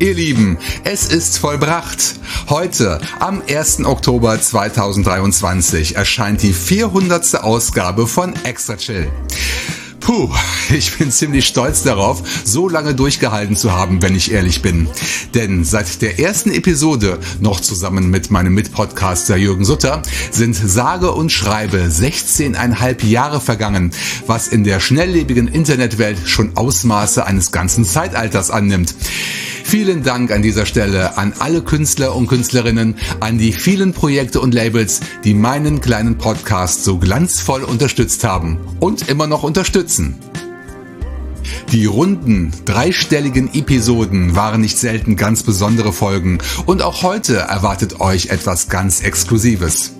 Ihr Lieben, es ist vollbracht. Heute, am 1. Oktober 2023, erscheint die 400. Ausgabe von Extra Chill. Puh, ich bin ziemlich stolz darauf, so lange durchgehalten zu haben, wenn ich ehrlich bin. Denn seit der ersten Episode, noch zusammen mit meinem Mitpodcaster Jürgen Sutter, sind sage und schreibe 16,5 Jahre vergangen, was in der schnelllebigen Internetwelt schon Ausmaße eines ganzen Zeitalters annimmt. Vielen Dank an dieser Stelle an alle Künstler und Künstlerinnen, an die vielen Projekte und Labels, die meinen kleinen Podcast so glanzvoll unterstützt haben und immer noch unterstützen. Die runden, dreistelligen Episoden waren nicht selten ganz besondere Folgen und auch heute erwartet euch etwas ganz Exklusives.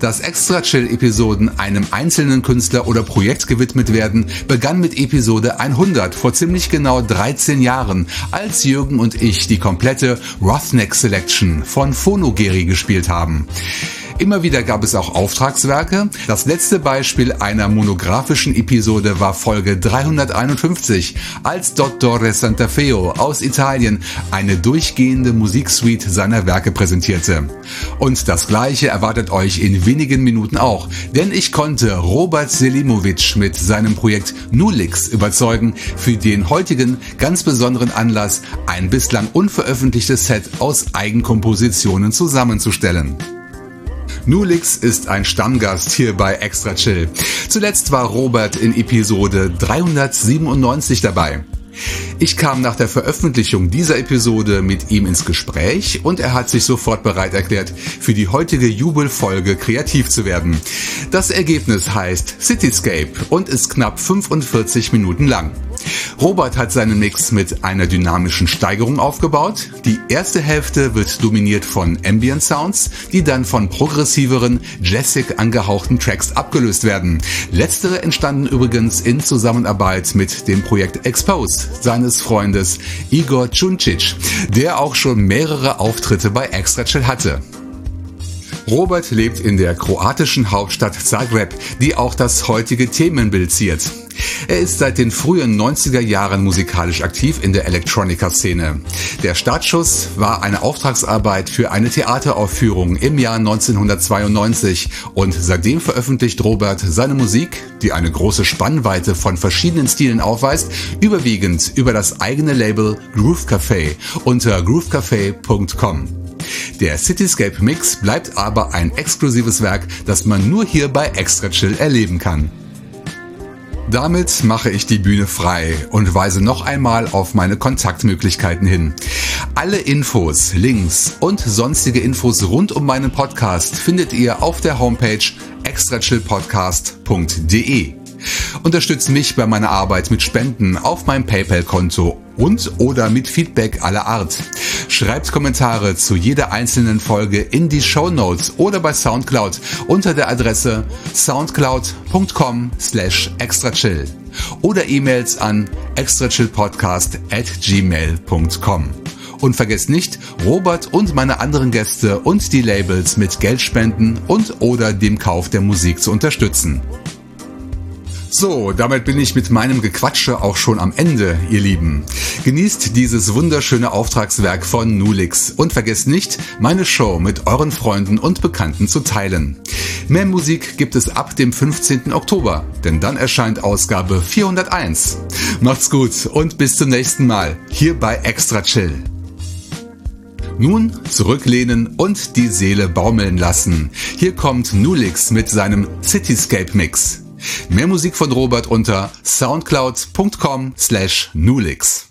Dass Extra Chill Episoden einem einzelnen Künstler oder Projekt gewidmet werden, begann mit Episode 100 vor ziemlich genau 13 Jahren, als Jürgen und ich die komplette Rothneck Selection von Phonogeri gespielt haben. Immer wieder gab es auch Auftragswerke. Das letzte Beispiel einer monografischen Episode war Folge 351, als Dottore Santafeo aus Italien eine durchgehende Musiksuite seiner Werke präsentierte. Und das gleiche erwartet euch in wenigen Minuten auch, denn ich konnte Robert Selimovic mit seinem Projekt Nulix überzeugen, für den heutigen ganz besonderen Anlass ein bislang unveröffentlichtes Set aus Eigenkompositionen zusammenzustellen. Nulix ist ein Stammgast hier bei Extra Chill. Zuletzt war Robert in Episode 397 dabei. Ich kam nach der Veröffentlichung dieser Episode mit ihm ins Gespräch und er hat sich sofort bereit erklärt, für die heutige Jubelfolge kreativ zu werden. Das Ergebnis heißt Cityscape und ist knapp 45 Minuten lang. Robert hat seinen Mix mit einer dynamischen Steigerung aufgebaut. Die erste Hälfte wird dominiert von Ambient Sounds, die dann von progressiveren, jazzig angehauchten Tracks abgelöst werden. Letztere entstanden übrigens in Zusammenarbeit mit dem Projekt Expose seines Freundes Igor Čuncic, der auch schon mehrere Auftritte bei Extra Chill hatte. Robert lebt in der kroatischen Hauptstadt Zagreb, die auch das heutige Themenbild ziert. Er ist seit den frühen 90er Jahren musikalisch aktiv in der Electronica-Szene. Der Startschuss war eine Auftragsarbeit für eine Theateraufführung im Jahr 1992 und seitdem veröffentlicht Robert seine Musik, die eine große Spannweite von verschiedenen Stilen aufweist, überwiegend über das eigene Label Groove Café unter groovecafé.com. Der Cityscape Mix bleibt aber ein exklusives Werk, das man nur hier bei Extra Chill erleben kann. Damit mache ich die Bühne frei und weise noch einmal auf meine Kontaktmöglichkeiten hin. Alle Infos, Links und sonstige Infos rund um meinen Podcast findet ihr auf der Homepage extrachillpodcast.de. Unterstützt mich bei meiner Arbeit mit Spenden auf meinem PayPal-Konto und oder mit Feedback aller Art. Schreibt Kommentare zu jeder einzelnen Folge in die Show Notes oder bei Soundcloud unter der Adresse soundcloud.com slash extrachill oder E-Mails an extrachillpodcast at gmail.com. Und vergesst nicht, Robert und meine anderen Gäste und die Labels mit Geldspenden und oder dem Kauf der Musik zu unterstützen. So, damit bin ich mit meinem Gequatsche auch schon am Ende, ihr Lieben. Genießt dieses wunderschöne Auftragswerk von Nulix und vergesst nicht, meine Show mit euren Freunden und Bekannten zu teilen. Mehr Musik gibt es ab dem 15. Oktober, denn dann erscheint Ausgabe 401. Macht's gut und bis zum nächsten Mal hier bei Extra Chill. Nun zurücklehnen und die Seele baumeln lassen. Hier kommt Nulix mit seinem Cityscape Mix. Mehr Musik von Robert unter soundcloud.com slash nulix.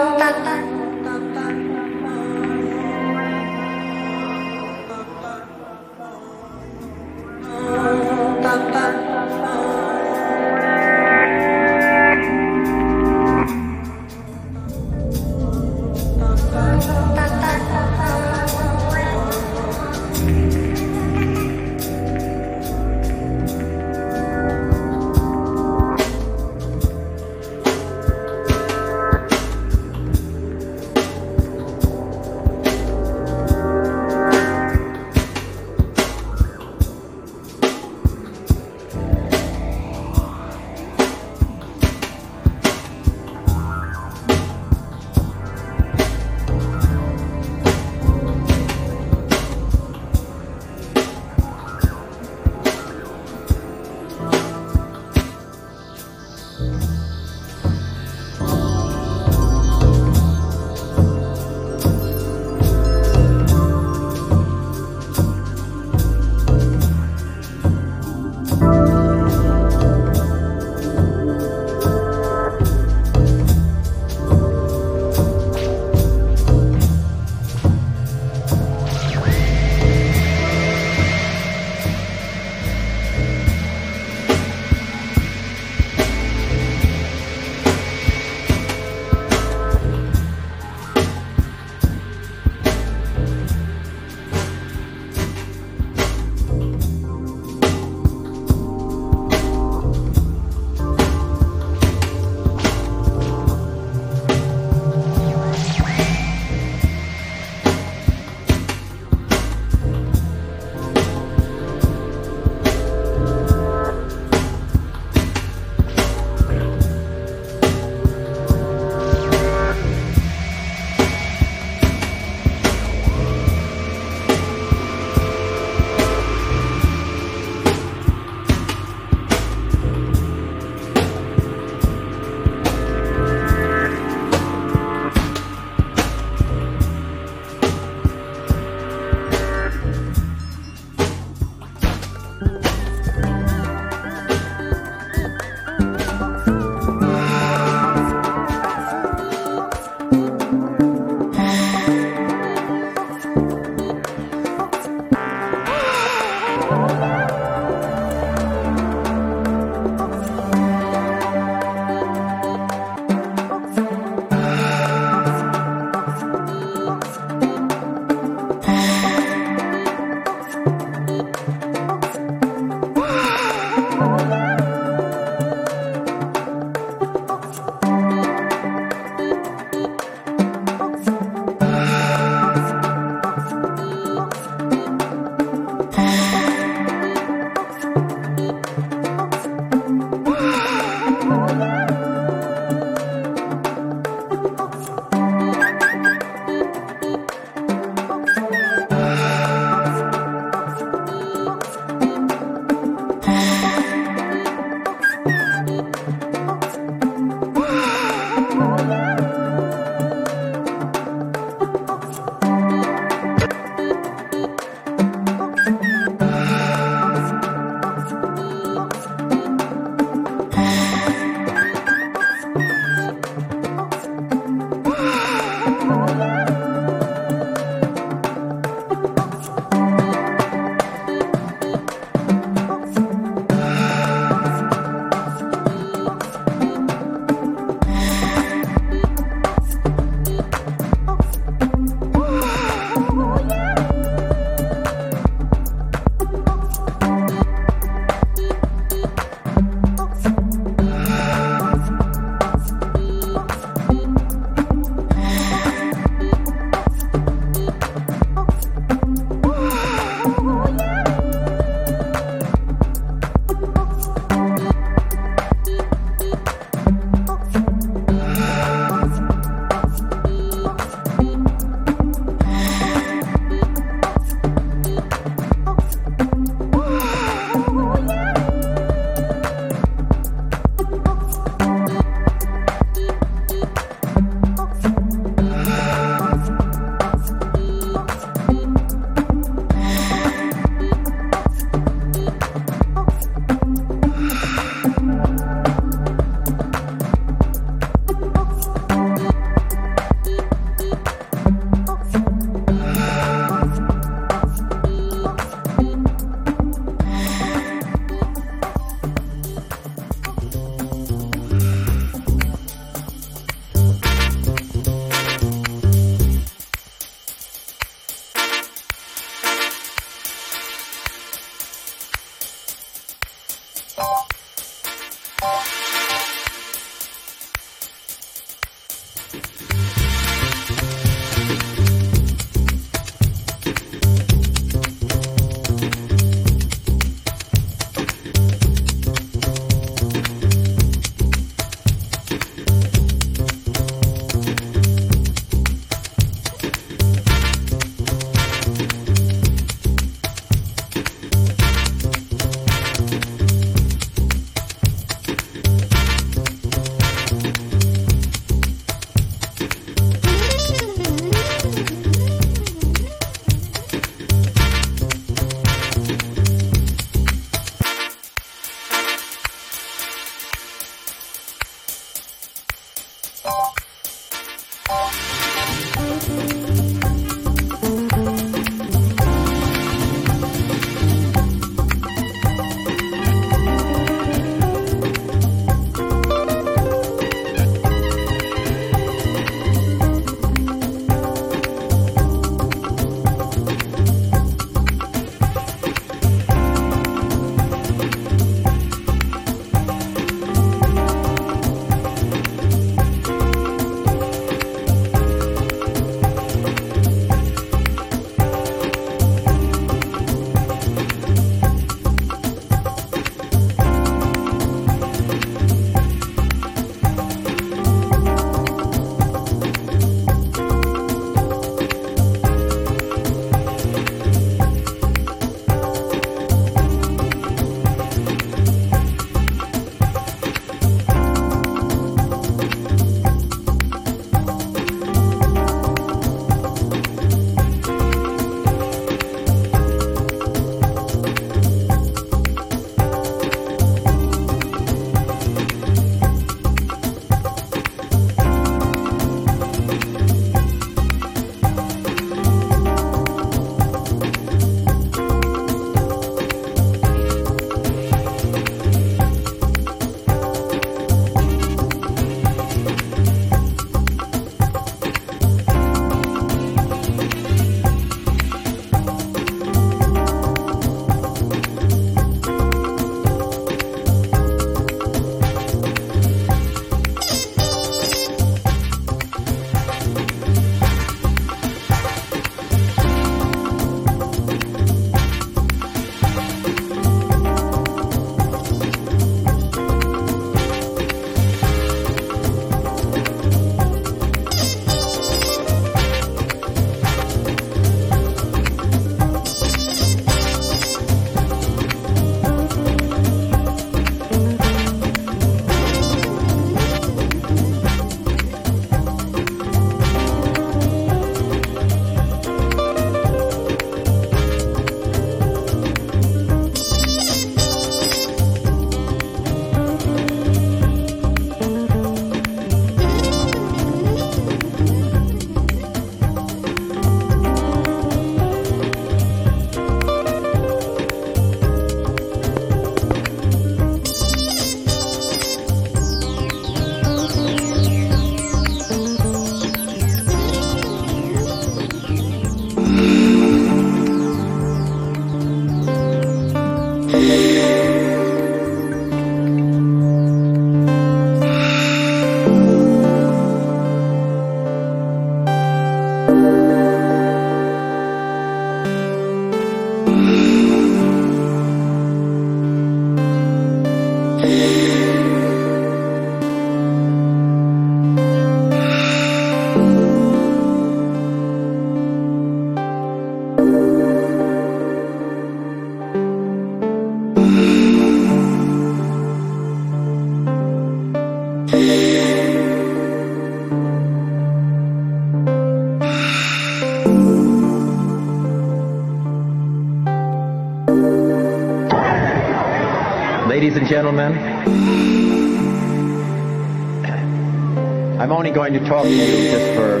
to talk to you just for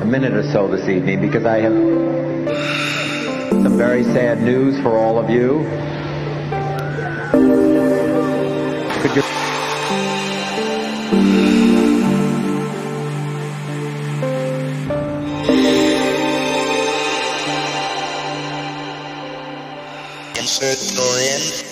a minute or so this evening because I have some very sad news for all of you. Could you Insert Dorian.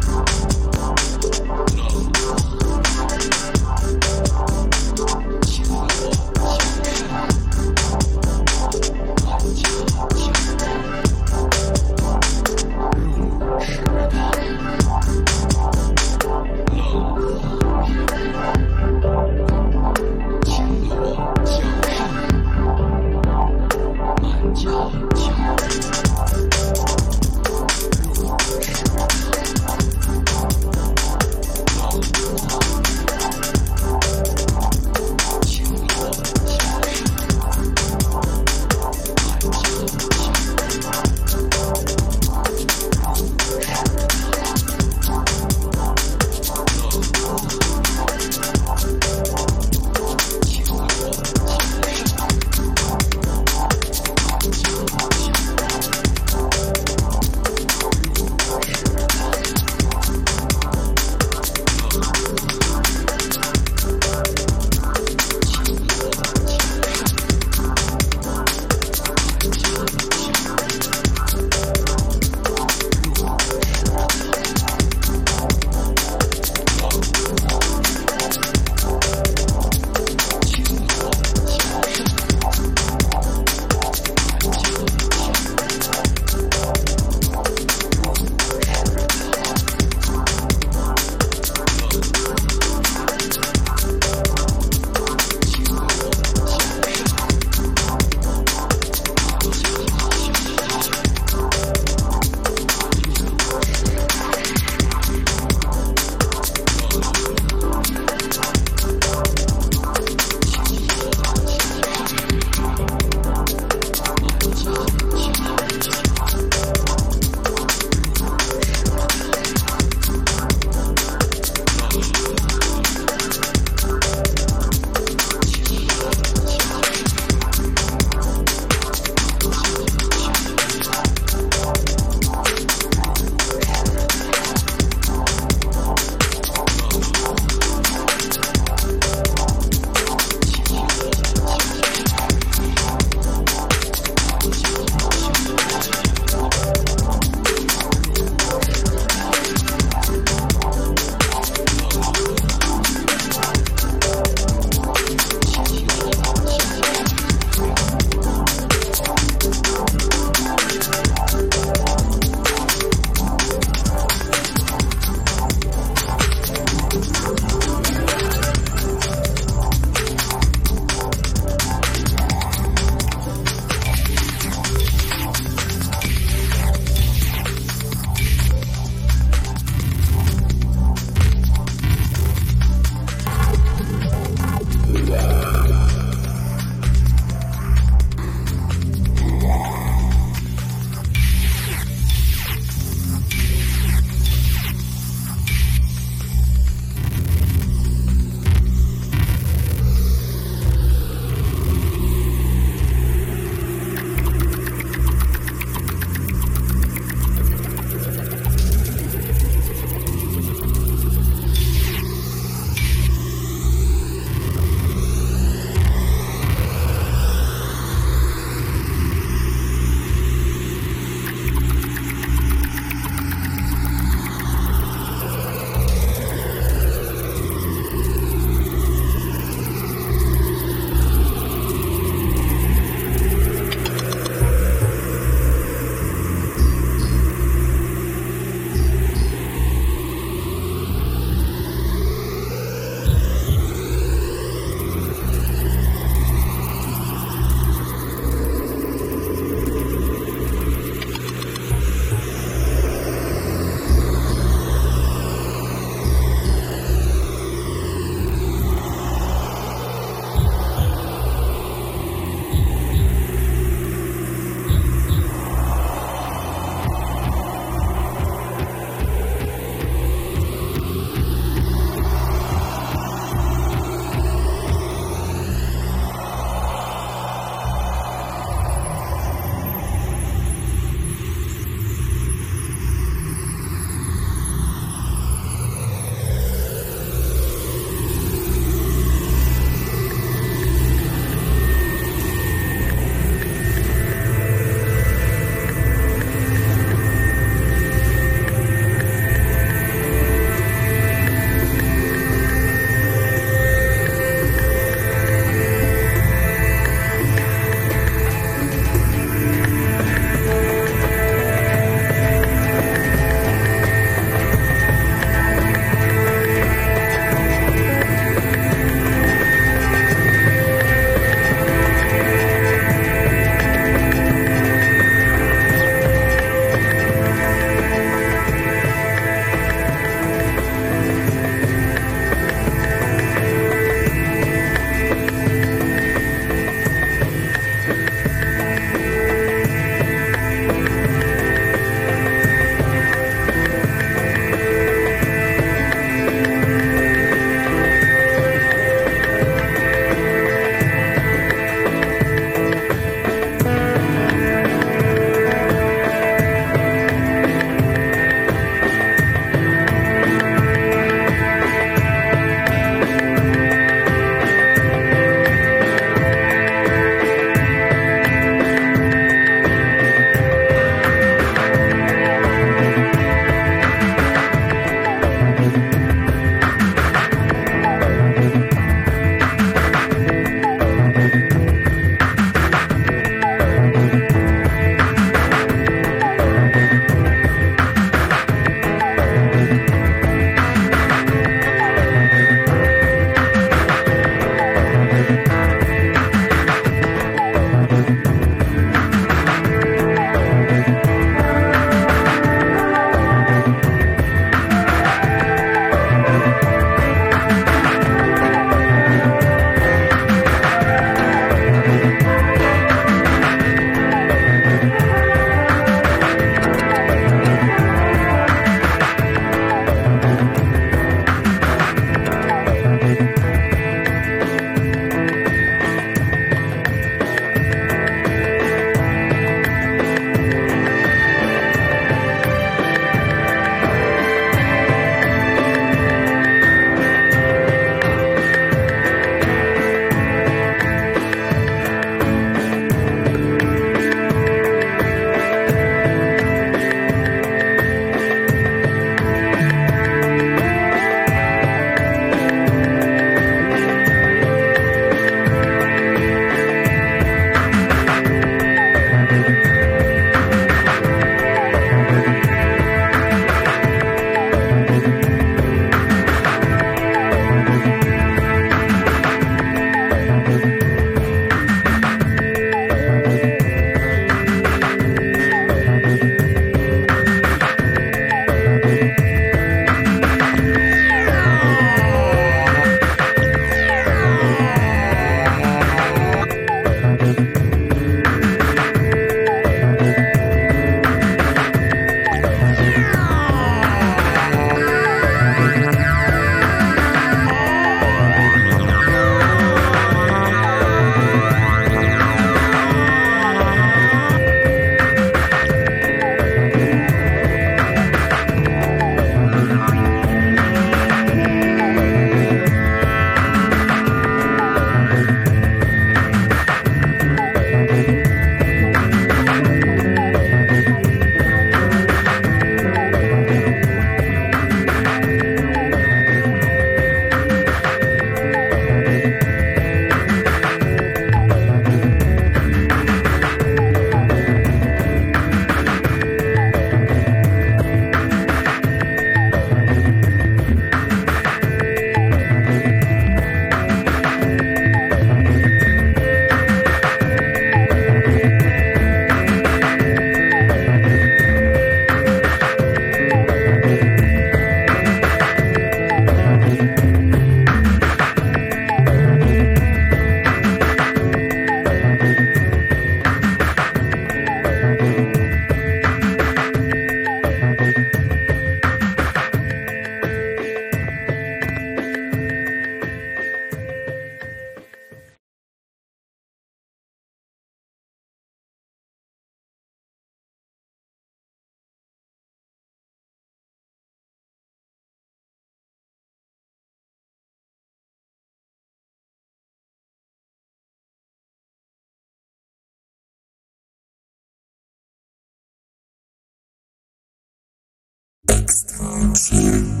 Extra.